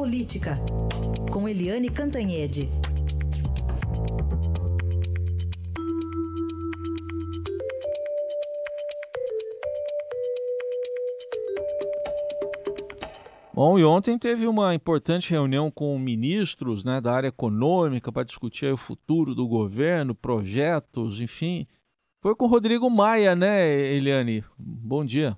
Política, com Eliane Cantanhede. Bom, e ontem teve uma importante reunião com ministros né, da área econômica para discutir o futuro do governo, projetos, enfim. Foi com o Rodrigo Maia, né, Eliane? Bom dia.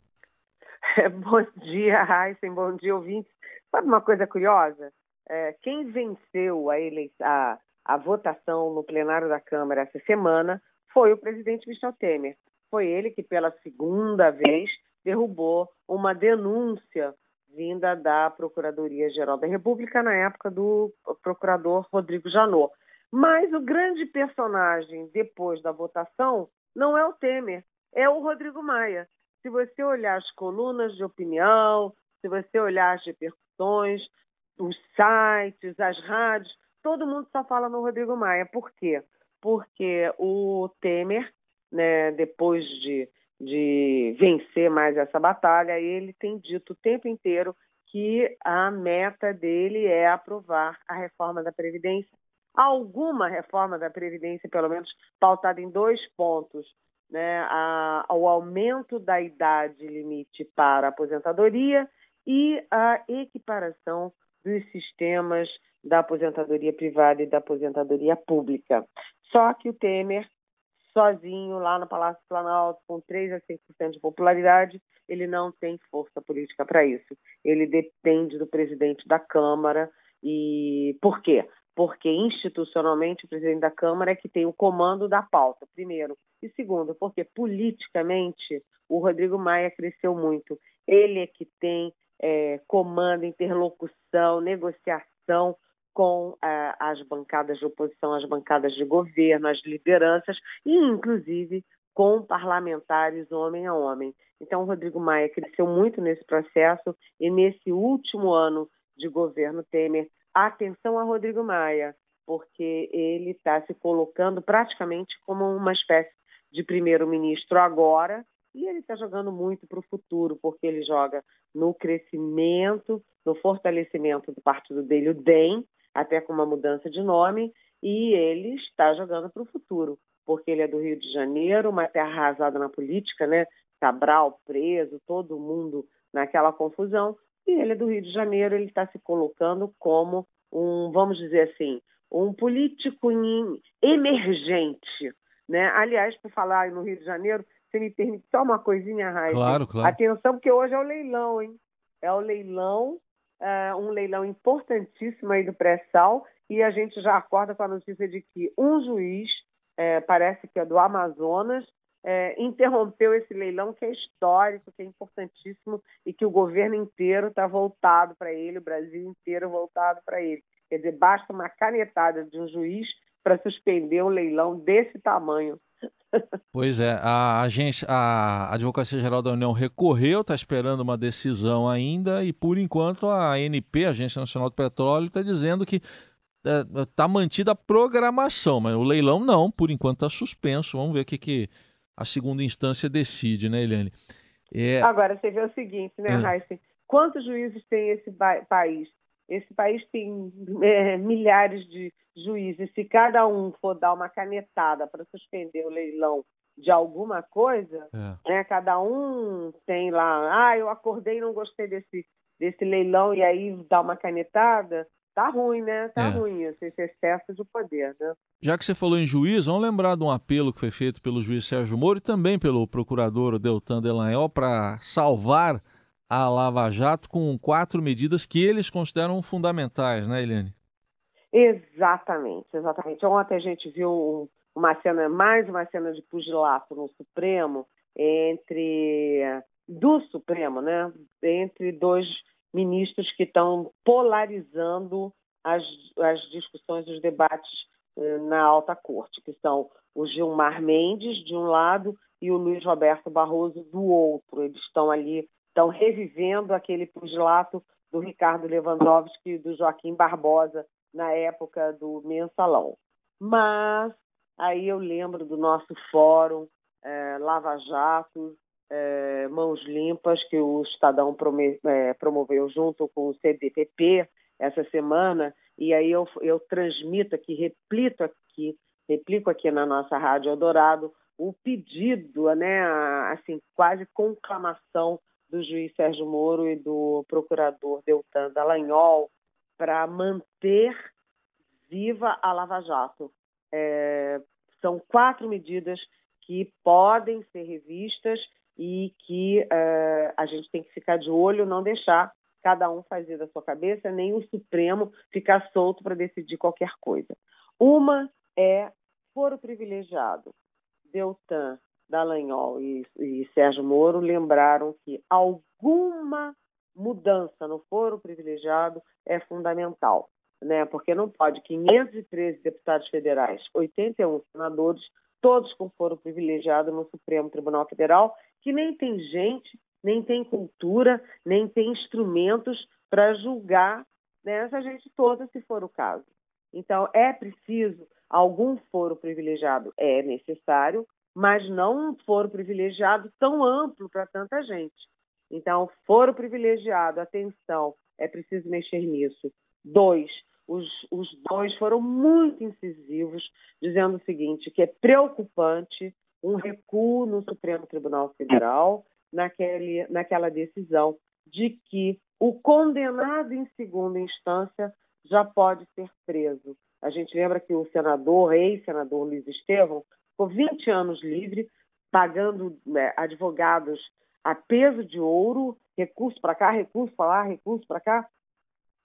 bom dia, Heisen, bom dia, ouvintes. Sabe uma coisa curiosa? É, quem venceu a, a, a votação no plenário da Câmara essa semana foi o presidente Michel Temer. Foi ele que, pela segunda vez, derrubou uma denúncia vinda da Procuradoria-Geral da República na época do procurador Rodrigo Janot. Mas o grande personagem depois da votação não é o Temer, é o Rodrigo Maia. Se você olhar as colunas de opinião, se você olhar as repercussões, os sites, as rádios, todo mundo só fala no Rodrigo Maia. Por quê? Porque o Temer, né, depois de, de vencer mais essa batalha, ele tem dito o tempo inteiro que a meta dele é aprovar a reforma da Previdência. Alguma reforma da Previdência, pelo menos pautada em dois pontos, né, a, aumento da idade limite para a aposentadoria e a equiparação dos sistemas da aposentadoria privada e da aposentadoria pública. Só que o Temer, sozinho, lá no Palácio Planalto, com 3 a 5% de popularidade, ele não tem força política para isso. Ele depende do presidente da Câmara. E por quê? Porque institucionalmente o presidente da Câmara é que tem o comando da pauta, primeiro. E segundo, porque politicamente o Rodrigo Maia cresceu muito. Ele é que tem é, comando, interlocução, negociação com é, as bancadas de oposição, as bancadas de governo, as lideranças e, inclusive, com parlamentares homem a homem. Então, o Rodrigo Maia cresceu muito nesse processo e, nesse último ano de governo Temer, atenção a Rodrigo Maia, porque ele está se colocando praticamente como uma espécie de primeiro-ministro agora e ele está jogando muito para o futuro, porque ele joga no crescimento, no fortalecimento do partido dele, o DEM, até com uma mudança de nome, e ele está jogando para o futuro, porque ele é do Rio de Janeiro, uma terra arrasada na política, né? Cabral preso, todo mundo naquela confusão, e ele é do Rio de Janeiro, ele está se colocando como um, vamos dizer assim, um político emergente, né? Aliás, por falar no Rio de Janeiro, você me permite só uma coisinha, Raíssa? Claro, claro. Atenção, porque hoje é o leilão, hein? É o leilão, é um leilão importantíssimo aí do pré-sal, e a gente já acorda com a notícia de que um juiz, é, parece que é do Amazonas, é, interrompeu esse leilão que é histórico, que é importantíssimo e que o governo inteiro está voltado para ele, o Brasil inteiro voltado para ele. Quer dizer, basta uma canetada de um juiz para suspender um leilão desse tamanho. Pois é, a agência, a Advocacia Geral da União recorreu, está esperando uma decisão ainda e por enquanto a ANP, a Agência Nacional do Petróleo, está dizendo que está é, mantida a programação, mas o leilão não, por enquanto está suspenso. Vamos ver o que, que a segunda instância decide, né, Eliane? É... Agora, você vê o seguinte, né, é. Heisen? Quantos juízes tem esse país? Esse país tem é, milhares de juízes. Se cada um for dar uma canetada para suspender o leilão de alguma coisa, é. né, cada um tem lá, ah, eu acordei e não gostei desse, desse leilão e aí dá uma canetada, tá ruim, né? Tá é. ruim esse, esse excesso de poder, né? Já que você falou em juiz, vamos lembrar de um apelo que foi feito pelo juiz Sérgio Moro e também pelo procurador Deltan Delanhol para salvar a Lava Jato com quatro medidas que eles consideram fundamentais, né, Eliane? Exatamente, exatamente. Ontem a gente viu uma cena, mais uma cena de pugilato no Supremo entre do Supremo, né? Entre dois ministros que estão polarizando as, as discussões, os debates eh, na alta corte, que são o Gilmar Mendes de um lado e o Luiz Roberto Barroso do outro. Eles estão ali estão revivendo aquele pugilato do Ricardo Lewandowski e do Joaquim Barbosa na época do mensalão. Mas aí eu lembro do nosso fórum é, Lava Jato, é, Mãos Limpas, que o Estadão é, promoveu junto com o CDPP, essa semana, e aí eu, eu transmito aqui, replito aqui, replico aqui na nossa Rádio Eldorado o pedido, né, assim, quase conclamação do juiz Sérgio Moro e do procurador Deltan Dallagnol para manter viva a Lava Jato. É, são quatro medidas que podem ser revistas e que é, a gente tem que ficar de olho, não deixar cada um fazer da sua cabeça, nem o Supremo ficar solto para decidir qualquer coisa. Uma é foro privilegiado. Deltan, Dallagnol e, e Sérgio Moro lembraram que alguma mudança no foro privilegiado é fundamental, né? Porque não pode 513 deputados federais, 81 senadores, todos com foro privilegiado no Supremo Tribunal Federal, que nem tem gente, nem tem cultura, nem tem instrumentos para julgar né, essa gente toda, se for o caso. Então, é preciso algum foro privilegiado? É necessário, mas não um foro privilegiado tão amplo para tanta gente. Então, foro privilegiado, atenção, é preciso mexer nisso. Dois, os, os dois foram muito incisivos, dizendo o seguinte, que é preocupante um recuo no Supremo Tribunal Federal naquele, naquela decisão de que o condenado em segunda instância já pode ser preso. A gente lembra que o senador, ex-senador Luiz Estevão, ficou 20 anos livre, pagando né, advogados a peso de ouro, recurso para cá, recurso para lá, recurso para cá,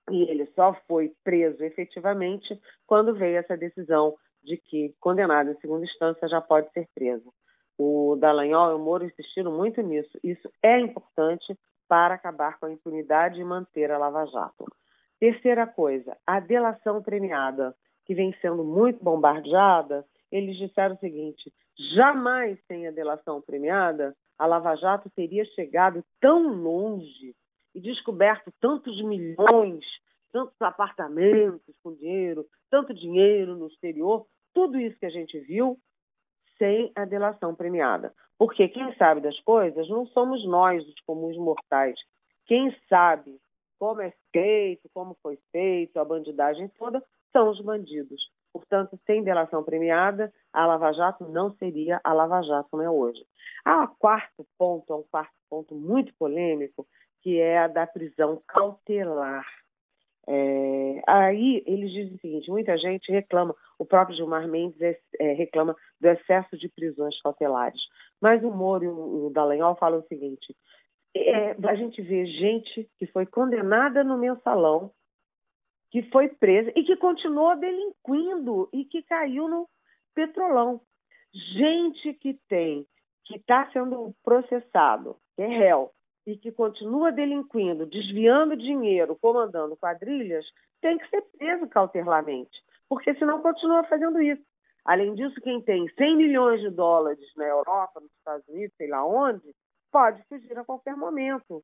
e ele só foi preso efetivamente quando veio essa decisão de que condenado em segunda instância já pode ser preso. O Dallagnol e o Moro insistiram muito nisso. Isso é importante para acabar com a impunidade e manter a Lava Jato. Terceira coisa, a delação premiada, que vem sendo muito bombardeada, eles disseram o seguinte: jamais sem a delação premiada, a Lava Jato teria chegado tão longe e descoberto tantos milhões, tantos apartamentos com dinheiro, tanto dinheiro no exterior, tudo isso que a gente viu sem a delação premiada. Porque quem sabe das coisas não somos nós, os comuns mortais. Quem sabe como é feito, como foi feito, a bandidagem toda, são os bandidos. Portanto, sem delação premiada, a Lava Jato não seria a Lava Jato como é hoje. Há um quarto ponto, um quarto ponto muito polêmico, que é a da prisão cautelar. É, aí eles dizem o seguinte: muita gente reclama, o próprio Gilmar Mendes é, é, reclama do excesso de prisões cautelares. Mas o Moro e o, o Dallagnol falam o seguinte: é, a gente vê gente que foi condenada no mensalão, que foi presa e que continuou delinquindo e que caiu no petrolão. Gente que tem, que está sendo processado, que é réu, e que continua delinquindo, desviando dinheiro, comandando quadrilhas, tem que ser preso cautelarmente, porque senão continua fazendo isso. Além disso, quem tem 100 milhões de dólares na Europa, nos Estados Unidos, sei lá onde, pode fugir a qualquer momento.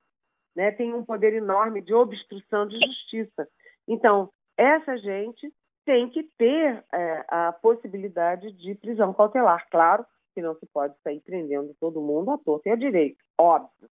Né? Tem um poder enorme de obstrução de justiça. Então, essa gente tem que ter é, a possibilidade de prisão cautelar. Claro que não se pode sair prendendo todo mundo à torta e à direito, óbvio.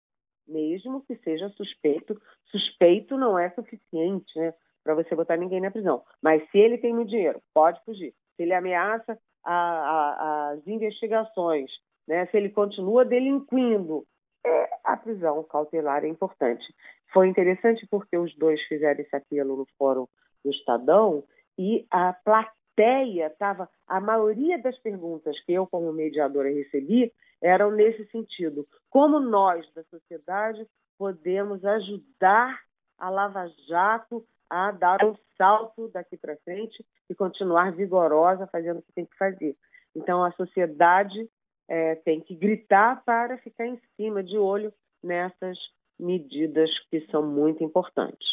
Mesmo que seja suspeito, suspeito não é suficiente né, para você botar ninguém na prisão. Mas se ele tem muito dinheiro, pode fugir. Se ele ameaça a, a, as investigações, né, se ele continua delinquindo, é, a prisão cautelar é importante. Foi interessante porque os dois fizeram esse apelo no Fórum do Estadão e a plateia estava. A maioria das perguntas que eu, como mediadora, recebi eram nesse sentido: como nós, da sociedade, podemos ajudar a Lava Jato a dar um salto daqui para frente e continuar vigorosa fazendo o que tem que fazer. Então, a sociedade é, tem que gritar para ficar em cima, de olho nessas medidas que são muito importantes.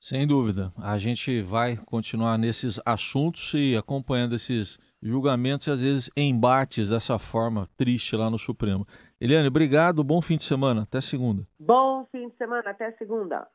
Sem dúvida. A gente vai continuar nesses assuntos e acompanhando esses julgamentos e às vezes embates dessa forma triste lá no Supremo. Eliane, obrigado, bom fim de semana, até segunda. Bom fim de semana, até segunda.